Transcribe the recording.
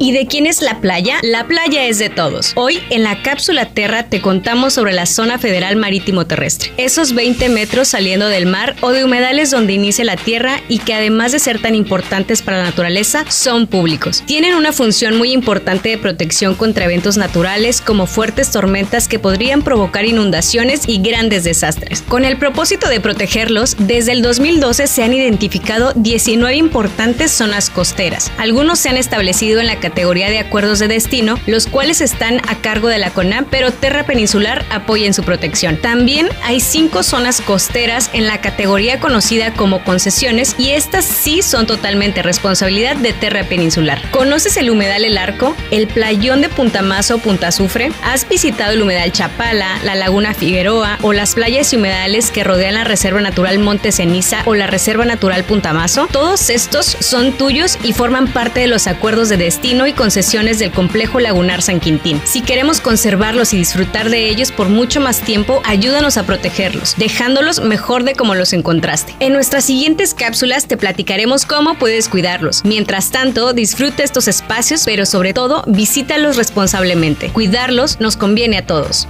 ¿Y de quién es la playa? La playa es de todos. Hoy en la cápsula Terra te contamos sobre la zona federal marítimo terrestre. Esos 20 metros saliendo del mar o de humedales donde inicia la tierra y que además de ser tan importantes para la naturaleza, son públicos. Tienen una función muy importante de protección contra eventos naturales como fuertes tormentas que podrían provocar inundaciones y grandes desastres. Con el propósito de protegerlos, desde el 2012 se han identificado 19 importantes zonas costeras. Algunos se han establecido en la categoría de acuerdos de destino, los cuales están a cargo de la CONAM, pero Terra Peninsular apoya en su protección. También hay cinco zonas costeras en la categoría conocida como concesiones y estas sí son totalmente responsabilidad de Terra Peninsular. ¿Conoces el humedal El Arco, el playón de Puntamazo o Punta Azufre? ¿Has visitado el humedal Chapala, la laguna Figueroa o las playas y humedales que rodean la Reserva Natural Monte Ceniza o la Reserva Natural Puntamazo? Todos estos son tuyos y forman parte de los acuerdos de destino y concesiones del complejo lagunar San Quintín. Si queremos conservarlos y disfrutar de ellos por mucho más tiempo, ayúdanos a protegerlos, dejándolos mejor de como los encontraste. En nuestras siguientes cápsulas te platicaremos cómo puedes cuidarlos. Mientras tanto, disfruta estos espacios, pero sobre todo, visítalos responsablemente. Cuidarlos nos conviene a todos.